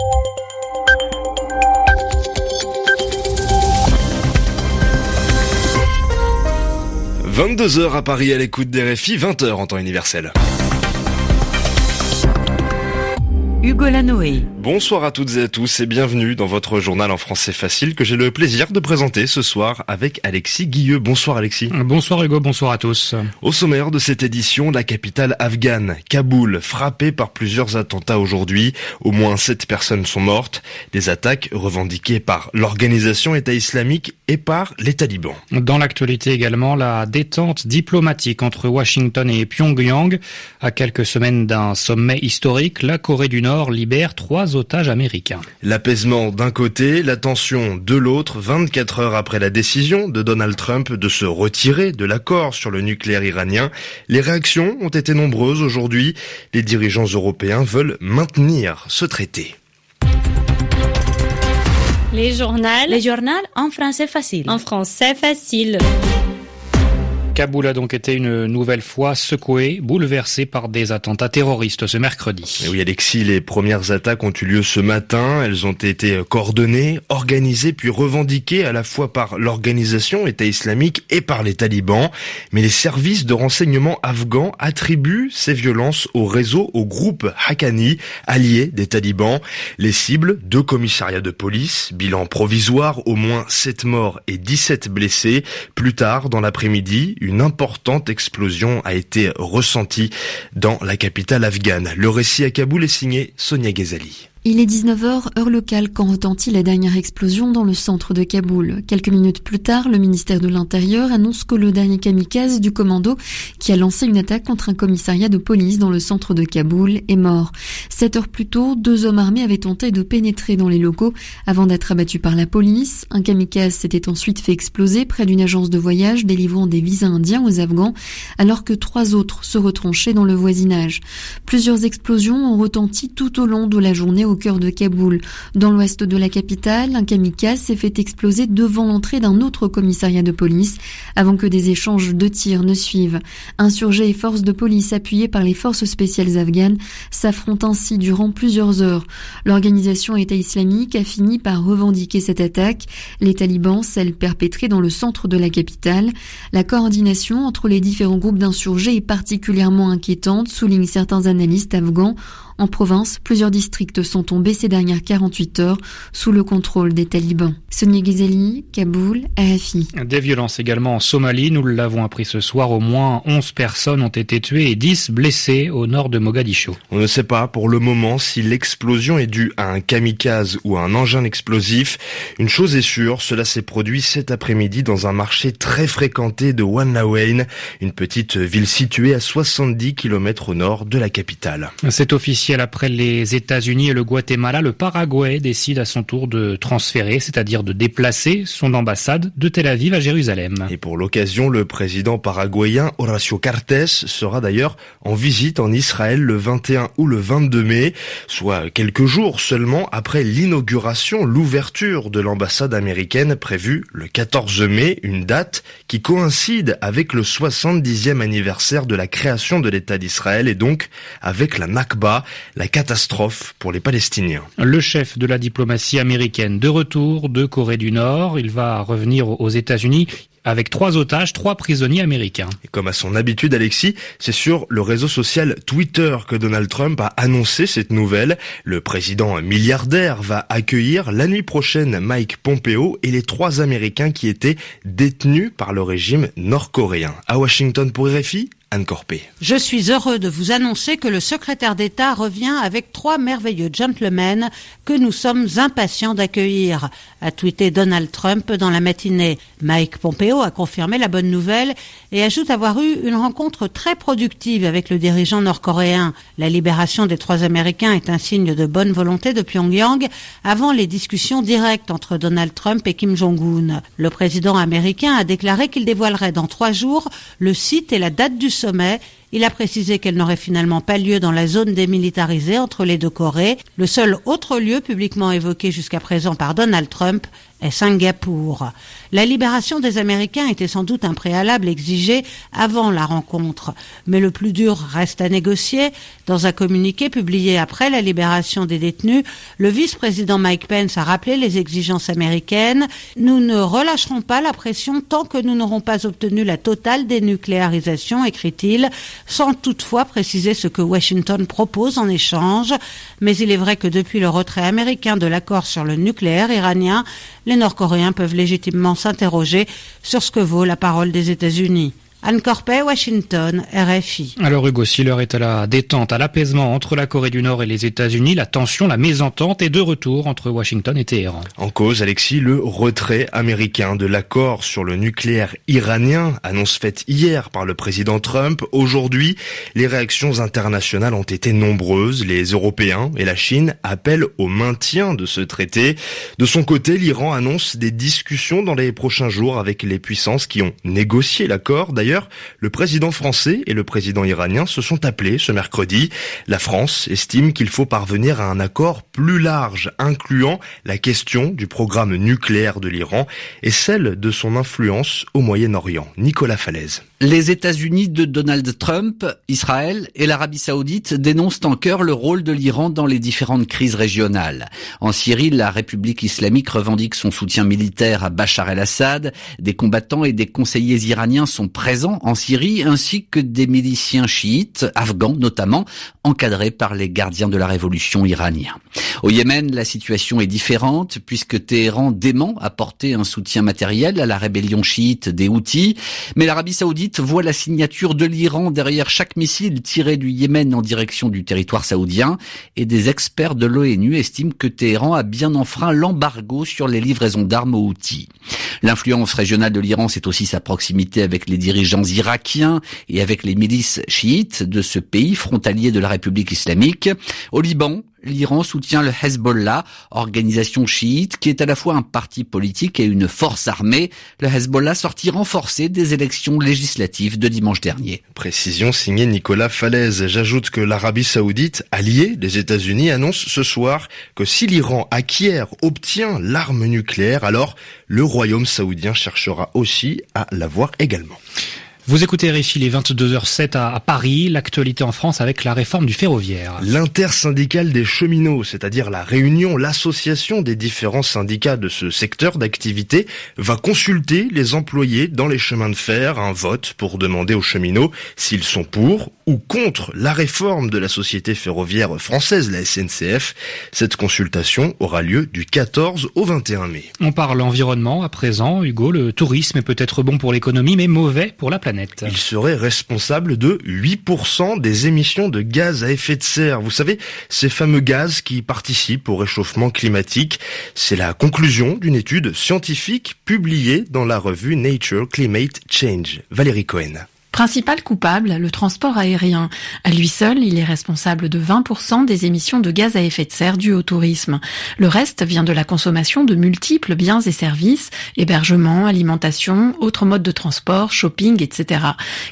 « 22h à Paris à l'écoute des RFI, 20h en temps universel. Hugo Lanoé. Bonsoir à toutes et à tous et bienvenue dans votre journal en français facile que j'ai le plaisir de présenter ce soir avec Alexis Guilleux. Bonsoir Alexis. Bonsoir Hugo, bonsoir à tous. Au sommaire de cette édition, la capitale afghane, Kaboul, frappée par plusieurs attentats aujourd'hui. Au moins sept personnes sont mortes. Des attaques revendiquées par l'organisation État islamique et par les talibans. Dans l'actualité également, la détente diplomatique entre Washington et Pyongyang. À quelques semaines d'un sommet historique, la Corée du Nord libère trois otages américains. L'apaisement d'un côté, la tension de l'autre, 24 heures après la décision de Donald Trump de se retirer de l'accord sur le nucléaire iranien. Les réactions ont été nombreuses aujourd'hui. Les dirigeants européens veulent maintenir ce traité. Les journaux. Les journaux en français facile. En français facile. Kaboul a donc été une nouvelle fois secoué, bouleversé par des attentats terroristes ce mercredi. Et oui, Alexis, les premières attaques ont eu lieu ce matin. Elles ont été coordonnées, organisées puis revendiquées à la fois par l'organisation État islamique et par les talibans. Mais les services de renseignement afghans attribuent ces violences au réseau, au groupe Haqqani, allié des talibans. Les cibles, deux commissariats de police, bilan provisoire, au moins 7 morts et 17 blessés. Plus tard, dans l'après-midi, importante explosion a été ressentie dans la capitale afghane. Le récit à Kaboul est signé Sonia Ghazali. Il est 19h, heure locale, quand retentit la dernière explosion dans le centre de Kaboul. Quelques minutes plus tard, le ministère de l'Intérieur annonce que le dernier kamikaze du commando qui a lancé une attaque contre un commissariat de police dans le centre de Kaboul est mort. Sept heures plus tôt, deux hommes armés avaient tenté de pénétrer dans les locaux avant d'être abattus par la police. Un kamikaze s'était ensuite fait exploser près d'une agence de voyage délivrant des visas indiens aux Afghans, alors que trois autres se retranchaient dans le voisinage. Plusieurs explosions ont retenti tout au long de la journée au cœur de Kaboul. Dans l'ouest de la capitale, un kamikaze s'est fait exploser devant l'entrée d'un autre commissariat de police avant que des échanges de tirs ne suivent. Insurgés et forces de police appuyées par les forces spéciales afghanes s'affrontent ainsi durant plusieurs heures. L'organisation État islamique a fini par revendiquer cette attaque, les talibans celle perpétrée dans le centre de la capitale. La coordination entre les différents groupes d'insurgés est particulièrement inquiétante, soulignent certains analystes afghans. En province, plusieurs districts sont tombés ces dernières 48 heures sous le contrôle des talibans. Sonia Ghazali, Kaboul, AFI. Des violences également en Somalie, nous l'avons appris ce soir, au moins 11 personnes ont été tuées et 10 blessées au nord de Mogadiscio. On ne sait pas pour le moment si l'explosion est due à un kamikaze ou à un engin explosif. Une chose est sûre, cela s'est produit cet après-midi dans un marché très fréquenté de Wanlawein, une petite ville située à 70 km au nord de la capitale. C'est officiel après les États-Unis et le Guatemala, le Paraguay décide à son tour de transférer, c'est-à-dire de déplacer son ambassade de Tel Aviv à Jérusalem. Et pour l'occasion, le président paraguayen Horacio Cartes sera d'ailleurs en visite en Israël le 21 ou le 22 mai, soit quelques jours seulement après l'inauguration, l'ouverture de l'ambassade américaine prévue le 14 mai, une date qui coïncide avec le 70e anniversaire de la création de l'État d'Israël et donc avec la Nakba, la catastrophe pour les Palestiniens. Le chef de la diplomatie américaine de retour de Corée du Nord, il va revenir aux États-Unis avec trois otages, trois prisonniers américains. Et comme à son habitude, Alexis, c'est sur le réseau social Twitter que Donald Trump a annoncé cette nouvelle. Le président milliardaire va accueillir la nuit prochaine Mike Pompeo et les trois Américains qui étaient détenus par le régime nord-coréen. À Washington pour RFI, Je suis heureux de vous annoncer que le secrétaire d'État revient avec trois merveilleux gentlemen que nous sommes impatients d'accueillir, a tweeté Donald Trump dans la matinée. Mike Pompeo a confirmé la bonne nouvelle et ajoute avoir eu une rencontre très productive avec le dirigeant nord-coréen. La libération des trois Américains est un signe de bonne volonté de Pyongyang avant les discussions directes entre Donald Trump et Kim Jong-un. Le président américain a déclaré qu'il dévoilerait dans trois jours le site et la date du sommet Il a précisé qu'elle n'aurait finalement pas lieu dans la zone démilitarisée entre les deux Corées. Le seul autre lieu publiquement évoqué jusqu'à présent par Donald Trump est Singapour. La libération des Américains était sans doute un préalable exigé avant la rencontre, mais le plus dur reste à négocier. Dans un communiqué publié après la libération des détenus, le vice-président Mike Pence a rappelé les exigences américaines. Nous ne relâcherons pas la pression tant que nous n'aurons pas obtenu la totale dénucléarisation, écrit-il, sans toutefois préciser ce que Washington propose en échange. Mais il est vrai que depuis le retrait américain de l'accord sur le nucléaire iranien, les Nord-Coréens peuvent légitimement s'interroger sur ce que vaut la parole des États-Unis. Anne Corpet, Washington, RFI. Alors Hugo, si l'heure est à la détente, à l'apaisement entre la Corée du Nord et les États-Unis, la tension, la mésentente est de retour entre Washington et Téhéran. En cause, Alexis, le retrait américain de l'accord sur le nucléaire iranien, annonce faite hier par le président Trump. Aujourd'hui, les réactions internationales ont été nombreuses. Les Européens et la Chine appellent au maintien de ce traité. De son côté, l'Iran annonce des discussions dans les prochains jours avec les puissances qui ont négocié l'accord. D'ailleurs, le président français et le président iranien se sont appelés ce mercredi. La France estime qu'il faut parvenir à un accord plus large, incluant la question du programme nucléaire de l'Iran et celle de son influence au Moyen-Orient. Nicolas Falaise. Les États-Unis de Donald Trump, Israël et l'Arabie saoudite dénoncent en cœur le rôle de l'Iran dans les différentes crises régionales. En Syrie, la République islamique revendique son soutien militaire à Bachar el-Assad. Des combattants et des conseillers iraniens sont présents en Syrie, ainsi que des miliciens chiites, afghans notamment, encadrés par les gardiens de la révolution iranien. Au Yémen, la situation est différente, puisque Téhéran dément apporter un soutien matériel à la rébellion chiite des Houthis, mais l'Arabie saoudite voit la signature de l'Iran derrière chaque missile tiré du Yémen en direction du territoire saoudien et des experts de l'ONU estiment que Téhéran a bien enfreint l'embargo sur les livraisons d'armes aux outils. L'influence régionale de l'Iran, c'est aussi sa proximité avec les dirigeants irakiens et avec les milices chiites de ce pays frontalier de la République islamique. Au Liban, l'Iran soutient le Hezbollah, organisation chiite qui est à la fois un parti politique et une force armée. Le Hezbollah sortit renforcé des élections législatives de dimanche dernier. Précision signée Nicolas Falaise. J'ajoute que l'Arabie saoudite, alliée des États-Unis, annonce ce soir que si l'Iran acquiert, obtient l'arme nucléaire, alors le royaume saoudien cherchera aussi à l'avoir également. Vous écoutez Réfi les 22h07 à Paris, l'actualité en France avec la réforme du ferroviaire. L'intersyndicale des cheminots, c'est-à-dire la réunion, l'association des différents syndicats de ce secteur d'activité, va consulter les employés dans les chemins de fer, un vote pour demander aux cheminots s'ils sont pour ou contre la réforme de la société ferroviaire française, la SNCF. Cette consultation aura lieu du 14 au 21 mai. On parle environnement à présent, Hugo, le tourisme est peut-être bon pour l'économie mais mauvais pour la planète. Il serait responsable de 8% des émissions de gaz à effet de serre. Vous savez, ces fameux gaz qui participent au réchauffement climatique. C'est la conclusion d'une étude scientifique publiée dans la revue Nature Climate Change. Valérie Cohen. Principal coupable, le transport aérien. À lui seul, il est responsable de 20% des émissions de gaz à effet de serre dues au tourisme. Le reste vient de la consommation de multiples biens et services, hébergement, alimentation, autres modes de transport, shopping, etc.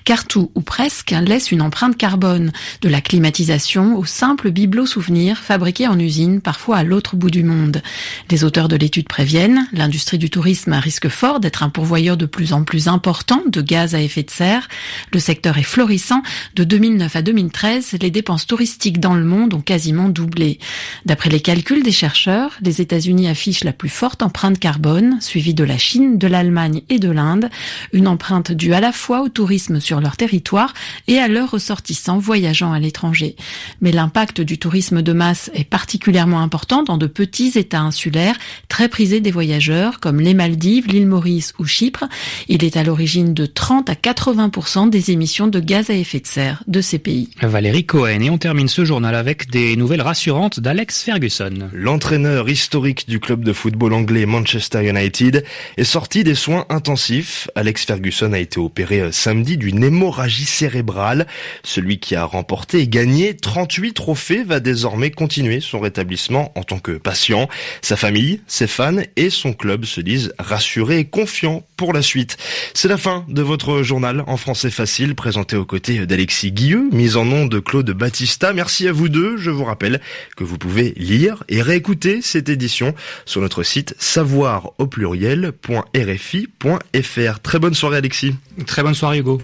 Car tout, ou presque, laisse une empreinte carbone, de la climatisation au simple bibelot souvenir fabriqué en usine, parfois à l'autre bout du monde. Les auteurs de l'étude préviennent, l'industrie du tourisme risque fort d'être un pourvoyeur de plus en plus important de gaz à effet de serre, le secteur est florissant. De 2009 à 2013, les dépenses touristiques dans le monde ont quasiment doublé. D'après les calculs des chercheurs, les États-Unis affichent la plus forte empreinte carbone, suivie de la Chine, de l'Allemagne et de l'Inde. Une empreinte due à la fois au tourisme sur leur territoire et à leurs ressortissants voyageant à l'étranger. Mais l'impact du tourisme de masse est particulièrement important dans de petits États insulaires très prisés des voyageurs comme les Maldives, l'île Maurice ou Chypre. Il est à l'origine de 30 à 80 des émissions de gaz à effet de serre de ces pays. Valérie Cohen. Et on termine ce journal avec des nouvelles rassurantes d'Alex Ferguson. L'entraîneur historique du club de football anglais Manchester United est sorti des soins intensifs. Alex Ferguson a été opéré euh, samedi d'une hémorragie cérébrale. Celui qui a remporté et gagné 38 trophées va désormais continuer son rétablissement en tant que patient. Sa famille, ses fans et son club se disent rassurés et confiants pour la suite. C'est la fin de votre journal en français facile présenté aux côtés d'Alexis Guilleux, mise en nom de Claude Battista. Merci à vous deux. Je vous rappelle que vous pouvez lire et réécouter cette édition sur notre site savoir au pluriel.rfi.fr. Très bonne soirée Alexis. Très bonne soirée Hugo.